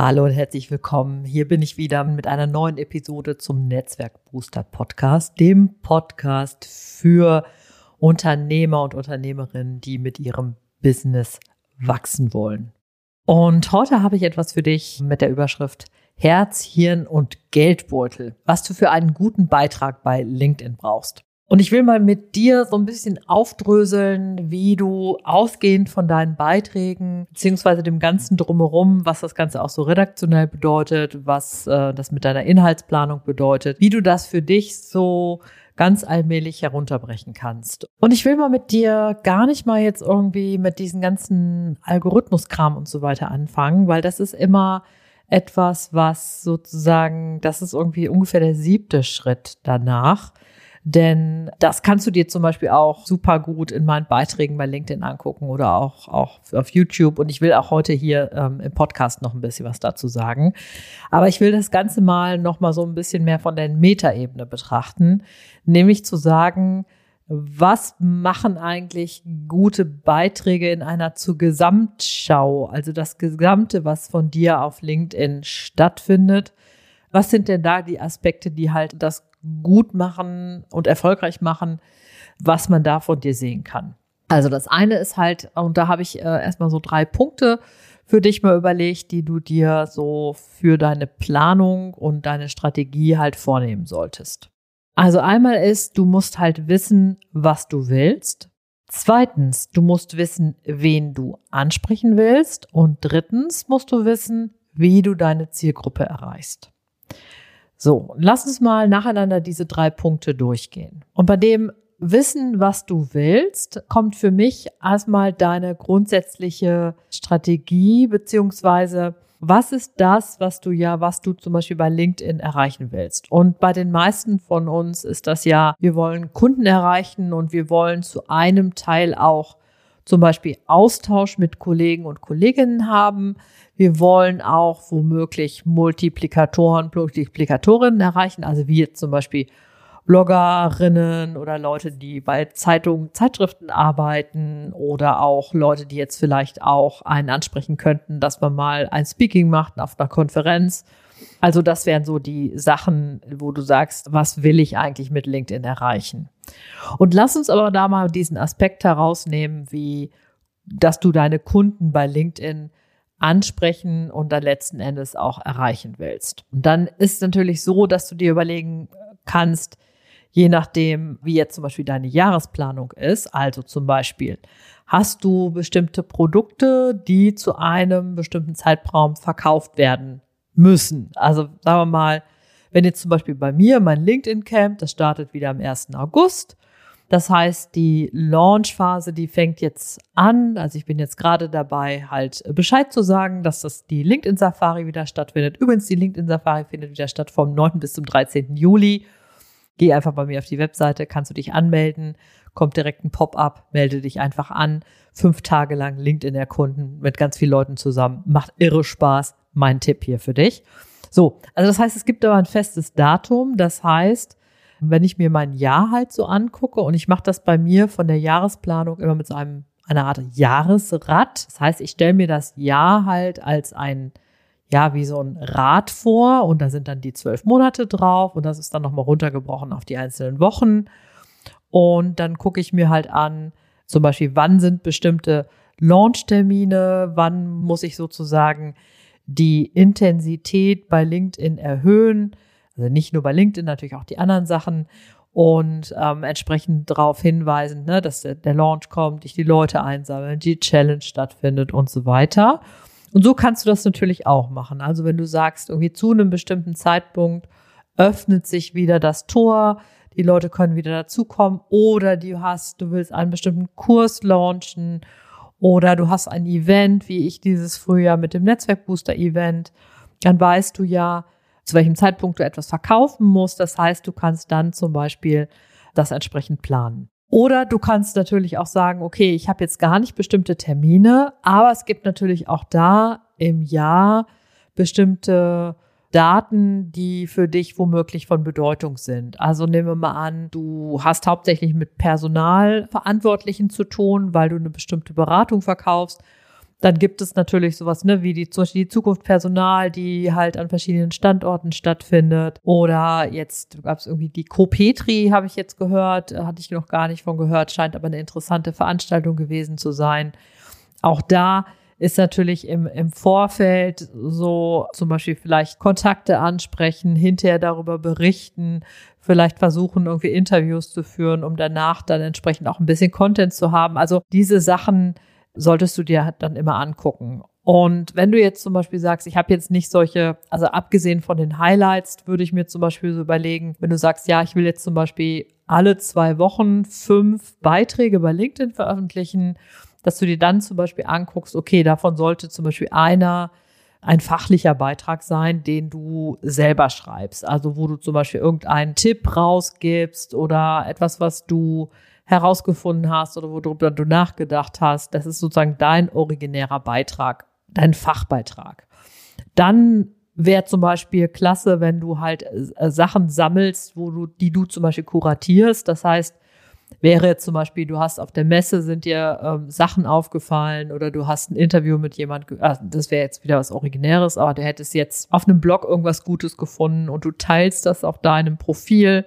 Hallo und herzlich willkommen. Hier bin ich wieder mit einer neuen Episode zum Netzwerk Booster Podcast, dem Podcast für Unternehmer und Unternehmerinnen, die mit ihrem Business wachsen wollen. Und heute habe ich etwas für dich mit der Überschrift Herz, Hirn und Geldbeutel, was du für einen guten Beitrag bei LinkedIn brauchst. Und ich will mal mit dir so ein bisschen aufdröseln, wie du ausgehend von deinen Beiträgen beziehungsweise dem ganzen drumherum, was das Ganze auch so redaktionell bedeutet, was äh, das mit deiner Inhaltsplanung bedeutet, wie du das für dich so ganz allmählich herunterbrechen kannst. Und ich will mal mit dir gar nicht mal jetzt irgendwie mit diesen ganzen Algorithmuskram und so weiter anfangen, weil das ist immer etwas, was sozusagen, das ist irgendwie ungefähr der siebte Schritt danach denn das kannst du dir zum Beispiel auch super gut in meinen Beiträgen bei LinkedIn angucken oder auch, auch auf YouTube. Und ich will auch heute hier ähm, im Podcast noch ein bisschen was dazu sagen. Aber ich will das Ganze mal noch mal so ein bisschen mehr von der Metaebene betrachten, nämlich zu sagen, was machen eigentlich gute Beiträge in einer zur Gesamtschau, also das Gesamte, was von dir auf LinkedIn stattfindet? Was sind denn da die Aspekte, die halt das gut machen und erfolgreich machen, was man da von dir sehen kann. Also das eine ist halt, und da habe ich äh, erstmal so drei Punkte für dich mal überlegt, die du dir so für deine Planung und deine Strategie halt vornehmen solltest. Also einmal ist, du musst halt wissen, was du willst. Zweitens, du musst wissen, wen du ansprechen willst. Und drittens musst du wissen, wie du deine Zielgruppe erreichst. So, lass uns mal nacheinander diese drei Punkte durchgehen. Und bei dem Wissen, was du willst, kommt für mich erstmal deine grundsätzliche Strategie, beziehungsweise was ist das, was du ja, was du zum Beispiel bei LinkedIn erreichen willst? Und bei den meisten von uns ist das ja, wir wollen Kunden erreichen und wir wollen zu einem Teil auch zum Beispiel Austausch mit Kollegen und Kolleginnen haben. Wir wollen auch womöglich Multiplikatoren, Multiplikatorinnen erreichen, also wie jetzt zum Beispiel Bloggerinnen oder Leute, die bei Zeitungen, Zeitschriften arbeiten oder auch Leute, die jetzt vielleicht auch einen ansprechen könnten, dass man mal ein Speaking macht auf einer Konferenz. Also das wären so die Sachen, wo du sagst, was will ich eigentlich mit LinkedIn erreichen? Und lass uns aber da mal diesen Aspekt herausnehmen, wie dass du deine Kunden bei LinkedIn ansprechen und dann letzten Endes auch erreichen willst. Und dann ist natürlich so, dass du dir überlegen kannst, je nachdem, wie jetzt zum Beispiel deine Jahresplanung ist, also zum Beispiel, hast du bestimmte Produkte, die zu einem bestimmten Zeitraum verkauft werden müssen. Also sagen wir mal, wenn jetzt zum Beispiel bei mir mein LinkedIn Camp, das startet wieder am 1. August das heißt, die Launchphase, die fängt jetzt an. Also ich bin jetzt gerade dabei, halt Bescheid zu sagen, dass das die LinkedIn Safari wieder stattfindet. Übrigens, die LinkedIn Safari findet wieder statt vom 9. bis zum 13. Juli. Geh einfach bei mir auf die Webseite, kannst du dich anmelden, kommt direkt ein Pop-up, melde dich einfach an. Fünf Tage lang LinkedIn erkunden mit ganz vielen Leuten zusammen. Macht irre Spaß. Mein Tipp hier für dich. So, also das heißt, es gibt aber ein festes Datum. Das heißt, wenn ich mir mein Jahr halt so angucke und ich mache das bei mir von der Jahresplanung immer mit so einem einer Art Jahresrad. Das heißt, ich stelle mir das Jahr halt als ein ja, wie so ein Rad vor und da sind dann die zwölf Monate drauf und das ist dann nochmal runtergebrochen auf die einzelnen Wochen. Und dann gucke ich mir halt an, zum Beispiel, wann sind bestimmte Launchtermine, wann muss ich sozusagen die Intensität bei LinkedIn erhöhen. Also nicht nur bei LinkedIn, natürlich auch die anderen Sachen und ähm, entsprechend darauf hinweisen, ne, dass der, der Launch kommt, dich die Leute einsammeln, die Challenge stattfindet und so weiter. Und so kannst du das natürlich auch machen. Also wenn du sagst, irgendwie zu einem bestimmten Zeitpunkt öffnet sich wieder das Tor, die Leute können wieder dazukommen oder du hast, du willst einen bestimmten Kurs launchen oder du hast ein Event, wie ich dieses Frühjahr mit dem Netzwerkbooster Event, dann weißt du ja, zu welchem Zeitpunkt du etwas verkaufen musst. Das heißt, du kannst dann zum Beispiel das entsprechend planen. Oder du kannst natürlich auch sagen, okay, ich habe jetzt gar nicht bestimmte Termine, aber es gibt natürlich auch da im Jahr bestimmte Daten, die für dich womöglich von Bedeutung sind. Also nehmen wir mal an, du hast hauptsächlich mit Personalverantwortlichen zu tun, weil du eine bestimmte Beratung verkaufst. Dann gibt es natürlich sowas, ne, wie die, zum Beispiel die Zukunft Personal, die halt an verschiedenen Standorten stattfindet. Oder jetzt gab es irgendwie die Co-Petri, habe ich jetzt gehört, hatte ich noch gar nicht von gehört, scheint aber eine interessante Veranstaltung gewesen zu sein. Auch da ist natürlich im, im Vorfeld so zum Beispiel vielleicht Kontakte ansprechen, hinterher darüber berichten, vielleicht versuchen, irgendwie Interviews zu führen, um danach dann entsprechend auch ein bisschen Content zu haben. Also diese Sachen solltest du dir dann immer angucken. Und wenn du jetzt zum Beispiel sagst, ich habe jetzt nicht solche, also abgesehen von den Highlights, würde ich mir zum Beispiel so überlegen, wenn du sagst, ja, ich will jetzt zum Beispiel alle zwei Wochen fünf Beiträge bei LinkedIn veröffentlichen, dass du dir dann zum Beispiel anguckst, okay, davon sollte zum Beispiel einer ein fachlicher Beitrag sein, den du selber schreibst. Also wo du zum Beispiel irgendeinen Tipp rausgibst oder etwas, was du herausgefunden hast oder worüber du nachgedacht hast. Das ist sozusagen dein originärer Beitrag, dein Fachbeitrag. Dann wäre zum Beispiel klasse, wenn du halt äh, Sachen sammelst, wo du, die du zum Beispiel kuratierst. Das heißt, wäre zum Beispiel, du hast auf der Messe sind dir ähm, Sachen aufgefallen oder du hast ein Interview mit jemand, äh, das wäre jetzt wieder was Originäres, aber du hättest jetzt auf einem Blog irgendwas Gutes gefunden und du teilst das auf deinem Profil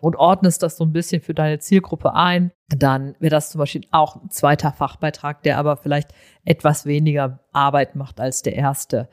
und ordnest das so ein bisschen für deine Zielgruppe ein, dann wäre das zum Beispiel auch ein zweiter Fachbeitrag, der aber vielleicht etwas weniger Arbeit macht als der erste.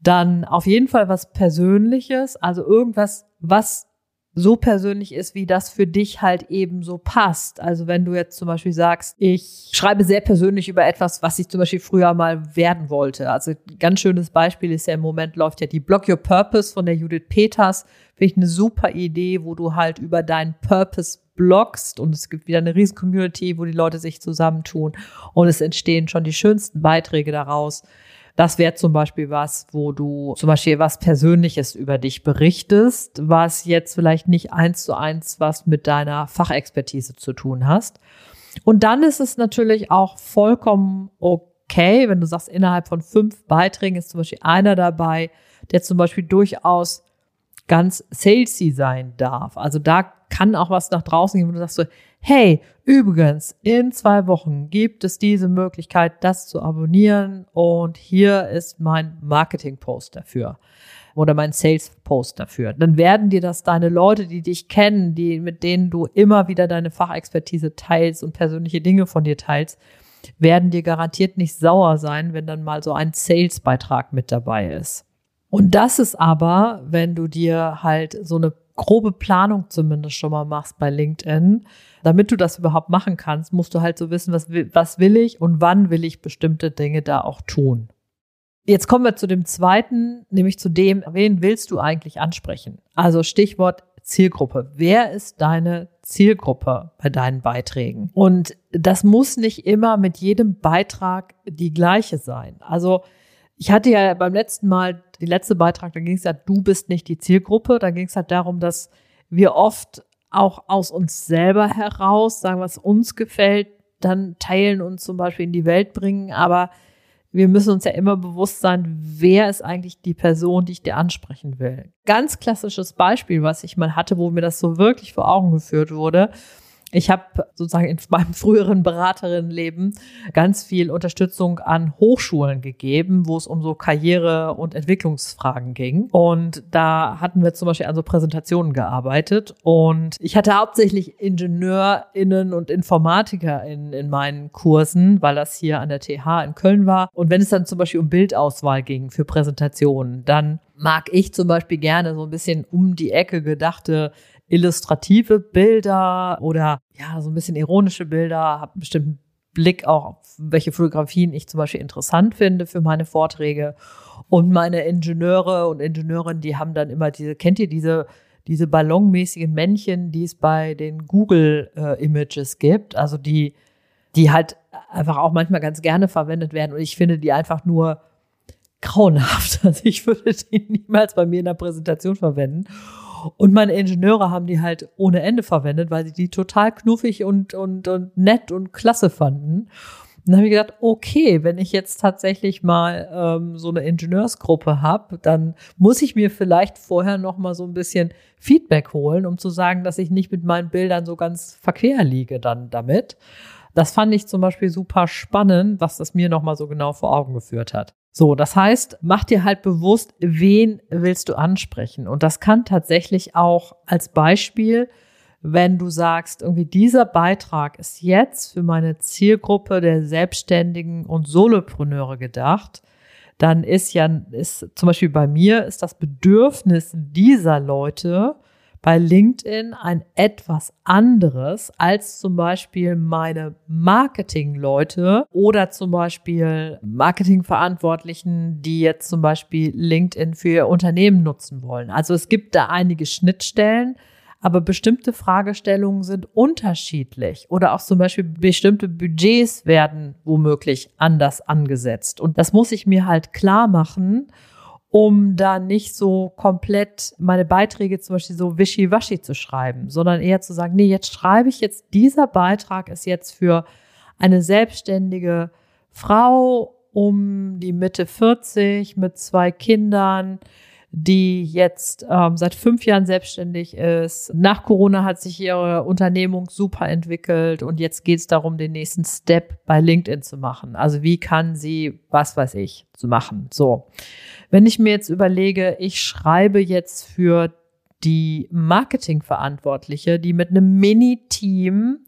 Dann auf jeden Fall was Persönliches, also irgendwas, was so persönlich ist, wie das für dich halt eben so passt. Also wenn du jetzt zum Beispiel sagst, ich schreibe sehr persönlich über etwas, was ich zum Beispiel früher mal werden wollte. Also ganz schönes Beispiel ist ja im Moment läuft ja die Block Your Purpose von der Judith Peters. Finde ich eine super Idee, wo du halt über deinen Purpose blogst und es gibt wieder eine riesen Community, wo die Leute sich zusammentun und es entstehen schon die schönsten Beiträge daraus. Das wäre zum Beispiel was, wo du zum Beispiel was Persönliches über dich berichtest, was jetzt vielleicht nicht eins zu eins was mit deiner Fachexpertise zu tun hast. Und dann ist es natürlich auch vollkommen okay, wenn du sagst, innerhalb von fünf Beiträgen ist zum Beispiel einer dabei, der zum Beispiel durchaus ganz salesy sein darf. Also da kann auch was nach draußen gehen, wo du sagst so, hey, übrigens, in zwei Wochen gibt es diese Möglichkeit, das zu abonnieren und hier ist mein Marketing-Post dafür oder mein Sales-Post dafür. Dann werden dir das deine Leute, die dich kennen, die, mit denen du immer wieder deine Fachexpertise teilst und persönliche Dinge von dir teilst, werden dir garantiert nicht sauer sein, wenn dann mal so ein Sales-Beitrag mit dabei ist. Und das ist aber, wenn du dir halt so eine grobe Planung zumindest schon mal machst bei LinkedIn, damit du das überhaupt machen kannst, musst du halt so wissen, was will, was will ich und wann will ich bestimmte Dinge da auch tun. Jetzt kommen wir zu dem zweiten, nämlich zu dem, wen willst du eigentlich ansprechen? Also Stichwort Zielgruppe. Wer ist deine Zielgruppe bei deinen Beiträgen? Und das muss nicht immer mit jedem Beitrag die gleiche sein. Also ich hatte ja beim letzten Mal, die letzte Beitrag, da ging es ja, du bist nicht die Zielgruppe. Da ging es halt darum, dass wir oft auch aus uns selber heraus sagen, was uns gefällt, dann teilen und zum Beispiel in die Welt bringen. Aber wir müssen uns ja immer bewusst sein, wer ist eigentlich die Person, die ich dir ansprechen will. Ganz klassisches Beispiel, was ich mal hatte, wo mir das so wirklich vor Augen geführt wurde, ich habe sozusagen in meinem früheren Beraterinnenleben ganz viel Unterstützung an Hochschulen gegeben, wo es um so Karriere- und Entwicklungsfragen ging. Und da hatten wir zum Beispiel an so Präsentationen gearbeitet. Und ich hatte hauptsächlich IngenieurInnen und Informatiker in, in meinen Kursen, weil das hier an der TH in Köln war. Und wenn es dann zum Beispiel um Bildauswahl ging für Präsentationen, dann mag ich zum Beispiel gerne so ein bisschen um die Ecke gedachte illustrative Bilder oder ja, so ein bisschen ironische Bilder, habe einen bestimmten Blick auch auf welche Fotografien ich zum Beispiel interessant finde für meine Vorträge. Und meine Ingenieure und Ingenieurinnen, die haben dann immer diese, kennt ihr diese, diese ballonmäßigen Männchen, die es bei den Google äh, Images gibt, also die, die halt einfach auch manchmal ganz gerne verwendet werden. Und ich finde die einfach nur grauenhaft. Also ich würde die niemals bei mir in der Präsentation verwenden. Und meine Ingenieure haben die halt ohne Ende verwendet, weil sie die total knuffig und, und, und nett und klasse fanden. Und dann habe ich gedacht, okay, wenn ich jetzt tatsächlich mal ähm, so eine Ingenieursgruppe habe, dann muss ich mir vielleicht vorher noch mal so ein bisschen Feedback holen, um zu sagen, dass ich nicht mit meinen Bildern so ganz verquer liege dann damit. Das fand ich zum Beispiel super spannend, was das mir noch mal so genau vor Augen geführt hat. So, das heißt, mach dir halt bewusst, wen willst du ansprechen? Und das kann tatsächlich auch als Beispiel, wenn du sagst, irgendwie dieser Beitrag ist jetzt für meine Zielgruppe der Selbstständigen und Solopreneure gedacht, dann ist ja, ist zum Beispiel bei mir, ist das Bedürfnis dieser Leute, bei LinkedIn ein etwas anderes als zum Beispiel meine Marketingleute oder zum Beispiel Marketingverantwortlichen, die jetzt zum Beispiel LinkedIn für ihr Unternehmen nutzen wollen. Also es gibt da einige Schnittstellen, aber bestimmte Fragestellungen sind unterschiedlich oder auch zum Beispiel bestimmte Budgets werden womöglich anders angesetzt. Und das muss ich mir halt klar machen um da nicht so komplett meine Beiträge zum Beispiel so wischiwaschi zu schreiben, sondern eher zu sagen, nee, jetzt schreibe ich jetzt, dieser Beitrag ist jetzt für eine selbstständige Frau um die Mitte 40 mit zwei Kindern, die jetzt ähm, seit fünf Jahren selbstständig ist. Nach Corona hat sich ihre Unternehmung super entwickelt und jetzt geht es darum, den nächsten Step bei LinkedIn zu machen. Also wie kann sie, was weiß ich, zu machen. So. Wenn ich mir jetzt überlege, ich schreibe jetzt für die Marketingverantwortliche, die mit einem Mini-Team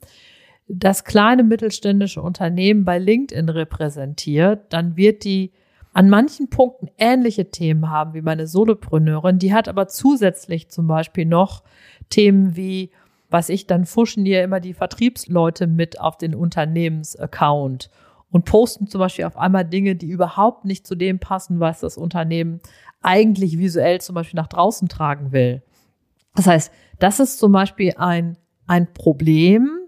das kleine mittelständische Unternehmen bei LinkedIn repräsentiert, dann wird die an manchen Punkten ähnliche Themen haben wie meine Solopreneurin. Die hat aber zusätzlich zum Beispiel noch Themen wie, was ich dann fuschen ihr immer die Vertriebsleute mit auf den Unternehmensaccount und posten zum Beispiel auf einmal Dinge, die überhaupt nicht zu dem passen, was das Unternehmen eigentlich visuell zum Beispiel nach draußen tragen will. Das heißt, das ist zum Beispiel ein, ein Problem,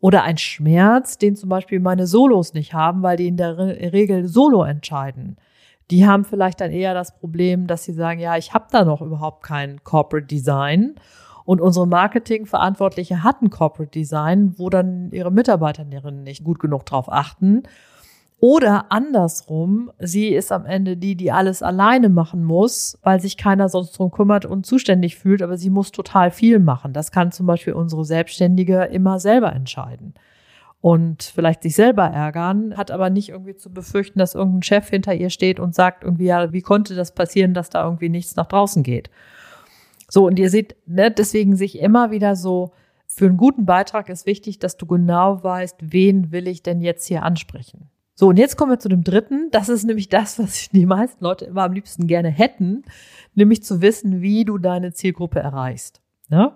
oder ein Schmerz, den zum Beispiel meine Solos nicht haben, weil die in der Regel Solo entscheiden. Die haben vielleicht dann eher das Problem, dass sie sagen, ja, ich habe da noch überhaupt kein Corporate Design. Und unsere Marketingverantwortliche hatten Corporate Design, wo dann ihre Mitarbeiterinnen nicht gut genug drauf achten. Oder andersrum, sie ist am Ende die, die alles alleine machen muss, weil sich keiner sonst drum kümmert und zuständig fühlt, aber sie muss total viel machen. Das kann zum Beispiel unsere Selbstständige immer selber entscheiden. Und vielleicht sich selber ärgern, hat aber nicht irgendwie zu befürchten, dass irgendein Chef hinter ihr steht und sagt irgendwie, ja, wie konnte das passieren, dass da irgendwie nichts nach draußen geht? So, und ihr seht, ne, deswegen sich immer wieder so, für einen guten Beitrag ist wichtig, dass du genau weißt, wen will ich denn jetzt hier ansprechen? So, und jetzt kommen wir zu dem dritten. Das ist nämlich das, was die meisten Leute immer am liebsten gerne hätten, nämlich zu wissen, wie du deine Zielgruppe erreichst. Ne?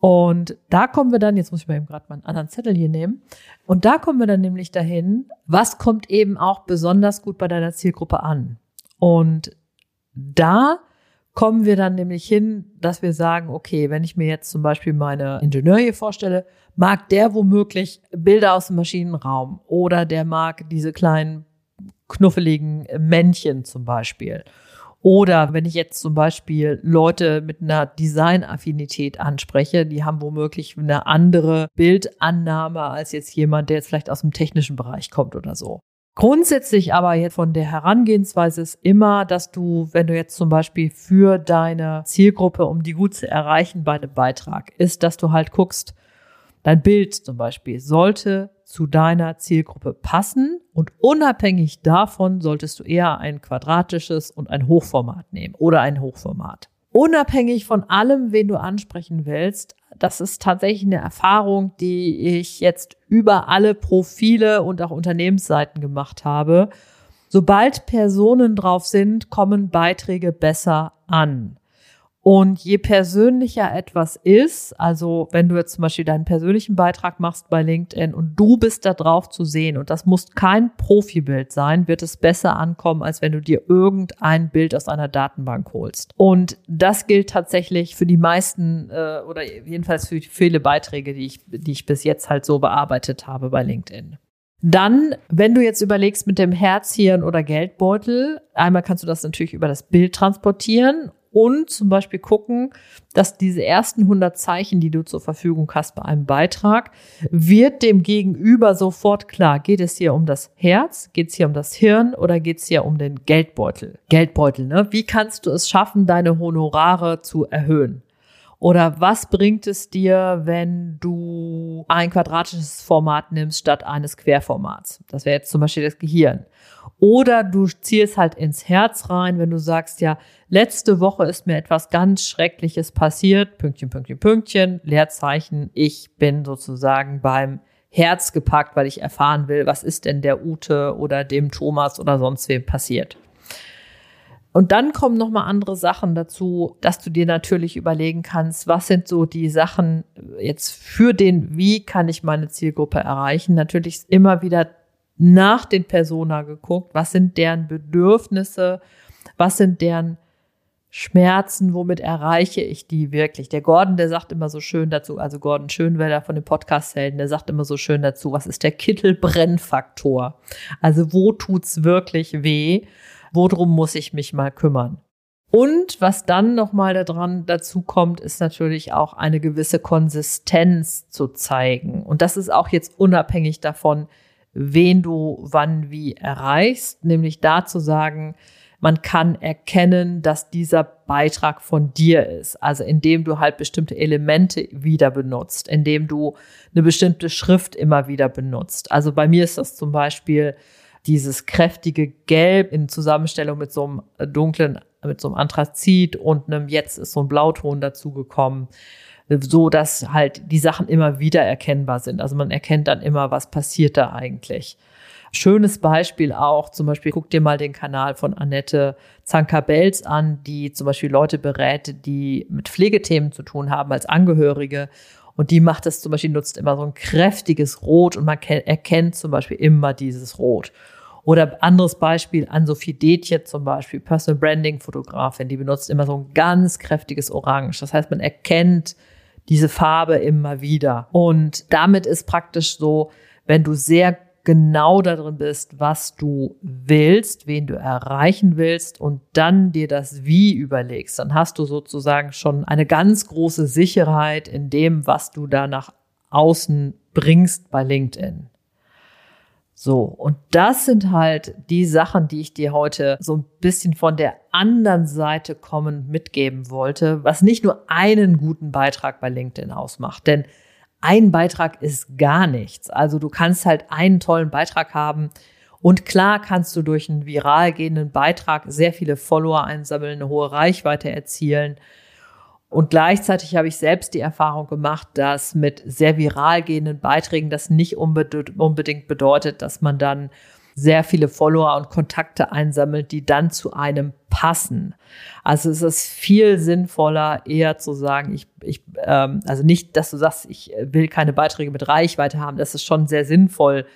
Und da kommen wir dann, jetzt muss ich mal eben gerade mal einen anderen Zettel hier nehmen, und da kommen wir dann nämlich dahin, was kommt eben auch besonders gut bei deiner Zielgruppe an. Und da kommen wir dann nämlich hin, dass wir sagen, okay, wenn ich mir jetzt zum Beispiel meine Ingenieur hier vorstelle, mag der womöglich Bilder aus dem Maschinenraum oder der mag diese kleinen knuffeligen Männchen zum Beispiel. Oder wenn ich jetzt zum Beispiel Leute mit einer Designaffinität anspreche, die haben womöglich eine andere Bildannahme als jetzt jemand, der jetzt vielleicht aus dem technischen Bereich kommt oder so. Grundsätzlich aber jetzt von der Herangehensweise ist immer, dass du, wenn du jetzt zum Beispiel für deine Zielgruppe, um die gut zu erreichen bei einem Beitrag, ist, dass du halt guckst, Dein Bild zum Beispiel sollte zu deiner Zielgruppe passen und unabhängig davon solltest du eher ein quadratisches und ein Hochformat nehmen oder ein Hochformat. Unabhängig von allem, wen du ansprechen willst, das ist tatsächlich eine Erfahrung, die ich jetzt über alle Profile und auch Unternehmensseiten gemacht habe. Sobald Personen drauf sind, kommen Beiträge besser an. Und je persönlicher etwas ist, also wenn du jetzt zum Beispiel deinen persönlichen Beitrag machst bei LinkedIn und du bist da drauf zu sehen und das muss kein Profibild sein, wird es besser ankommen, als wenn du dir irgendein Bild aus einer Datenbank holst. Und das gilt tatsächlich für die meisten äh, oder jedenfalls für viele Beiträge, die ich, die ich bis jetzt halt so bearbeitet habe bei LinkedIn. Dann, wenn du jetzt überlegst mit dem Herzhirn oder Geldbeutel, einmal kannst du das natürlich über das Bild transportieren und zum Beispiel gucken, dass diese ersten 100 Zeichen, die du zur Verfügung hast bei einem Beitrag, wird dem Gegenüber sofort klar, geht es hier um das Herz, geht es hier um das Hirn oder geht es hier um den Geldbeutel? Geldbeutel, ne? Wie kannst du es schaffen, deine Honorare zu erhöhen? Oder was bringt es dir, wenn du ein quadratisches Format nimmst statt eines Querformats? Das wäre jetzt zum Beispiel das Gehirn. Oder du zielst halt ins Herz rein, wenn du sagst, ja, letzte Woche ist mir etwas ganz Schreckliches passiert, Pünktchen, Pünktchen, Pünktchen, Leerzeichen, ich bin sozusagen beim Herz gepackt, weil ich erfahren will, was ist denn der Ute oder dem Thomas oder sonst wem passiert. Und dann kommen nochmal andere Sachen dazu, dass du dir natürlich überlegen kannst, was sind so die Sachen jetzt für den, wie kann ich meine Zielgruppe erreichen? Natürlich immer wieder nach den Persona geguckt, was sind deren Bedürfnisse, was sind deren Schmerzen, womit erreiche ich die wirklich? Der Gordon, der sagt immer so schön dazu, also Gordon Schönwelder von den Podcast-Helden, der sagt immer so schön dazu, was ist der Kittelbrennfaktor? Also wo tut's wirklich weh? Worum muss ich mich mal kümmern? Und was dann nochmal daran dazu kommt, ist natürlich auch eine gewisse Konsistenz zu zeigen. Und das ist auch jetzt unabhängig davon, wen du wann wie erreichst, nämlich da zu sagen, man kann erkennen, dass dieser Beitrag von dir ist. Also indem du halt bestimmte Elemente wieder benutzt, indem du eine bestimmte Schrift immer wieder benutzt. Also bei mir ist das zum Beispiel dieses kräftige Gelb in Zusammenstellung mit so einem dunklen, mit so einem Anthrazit und einem jetzt ist so ein Blauton dazugekommen so dass halt die Sachen immer wieder erkennbar sind. Also man erkennt dann immer, was passiert da eigentlich. Schönes Beispiel auch, zum Beispiel guck dir mal den Kanal von Annette Zanker-Belz an, die zum Beispiel Leute berät, die mit Pflegethemen zu tun haben als Angehörige. Und die macht das zum Beispiel, nutzt immer so ein kräftiges Rot und man erkennt zum Beispiel immer dieses Rot. Oder anderes Beispiel, an Sophie Detje zum Beispiel, Personal Branding Fotografin, die benutzt immer so ein ganz kräftiges Orange. Das heißt, man erkennt diese Farbe immer wieder. Und damit ist praktisch so, wenn du sehr genau darin bist, was du willst, wen du erreichen willst und dann dir das Wie überlegst, dann hast du sozusagen schon eine ganz große Sicherheit in dem, was du da nach außen bringst bei LinkedIn. So, und das sind halt die Sachen, die ich dir heute so ein bisschen von der anderen Seite kommend mitgeben wollte, was nicht nur einen guten Beitrag bei LinkedIn ausmacht. Denn ein Beitrag ist gar nichts. Also du kannst halt einen tollen Beitrag haben und klar kannst du durch einen viral gehenden Beitrag sehr viele Follower einsammeln, eine hohe Reichweite erzielen. Und gleichzeitig habe ich selbst die Erfahrung gemacht, dass mit sehr viral gehenden Beiträgen das nicht unbedingt bedeutet, dass man dann sehr viele Follower und Kontakte einsammelt, die dann zu einem passen. Also es ist viel sinnvoller, eher zu sagen, ich, ich ähm, also nicht, dass du sagst, ich will keine Beiträge mit Reichweite haben. Das ist schon sehr sinnvoll,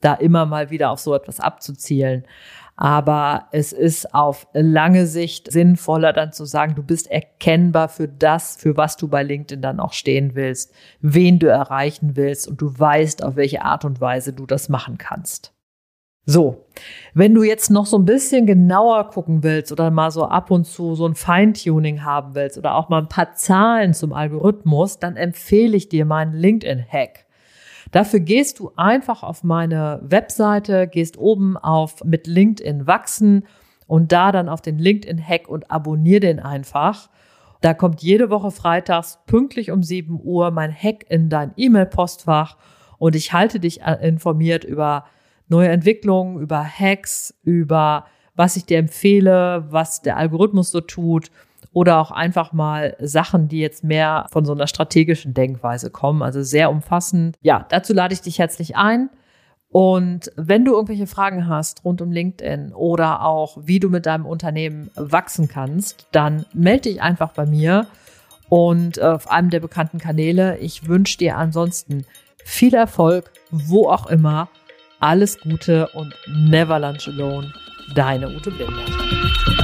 da immer mal wieder auf so etwas abzuzielen. Aber es ist auf lange Sicht sinnvoller, dann zu sagen, du bist erkennbar für das, für was du bei LinkedIn dann auch stehen willst, wen du erreichen willst und du weißt, auf welche Art und Weise du das machen kannst. So, wenn du jetzt noch so ein bisschen genauer gucken willst oder mal so ab und zu so ein Feintuning haben willst oder auch mal ein paar Zahlen zum Algorithmus, dann empfehle ich dir meinen LinkedIn-Hack. Dafür gehst du einfach auf meine Webseite, gehst oben auf mit LinkedIn wachsen und da dann auf den LinkedIn-Hack und abonnier den einfach. Da kommt jede Woche freitags pünktlich um 7 Uhr mein Hack in dein E-Mail-Postfach und ich halte dich äh, informiert über neue Entwicklungen, über Hacks, über was ich dir empfehle, was der Algorithmus so tut oder auch einfach mal Sachen, die jetzt mehr von so einer strategischen Denkweise kommen, also sehr umfassend. Ja, dazu lade ich dich herzlich ein. Und wenn du irgendwelche Fragen hast rund um LinkedIn oder auch wie du mit deinem Unternehmen wachsen kannst, dann melde dich einfach bei mir und äh, auf einem der bekannten Kanäle. Ich wünsche dir ansonsten viel Erfolg, wo auch immer. Alles Gute und never lunch alone. Deine Ute Blinder.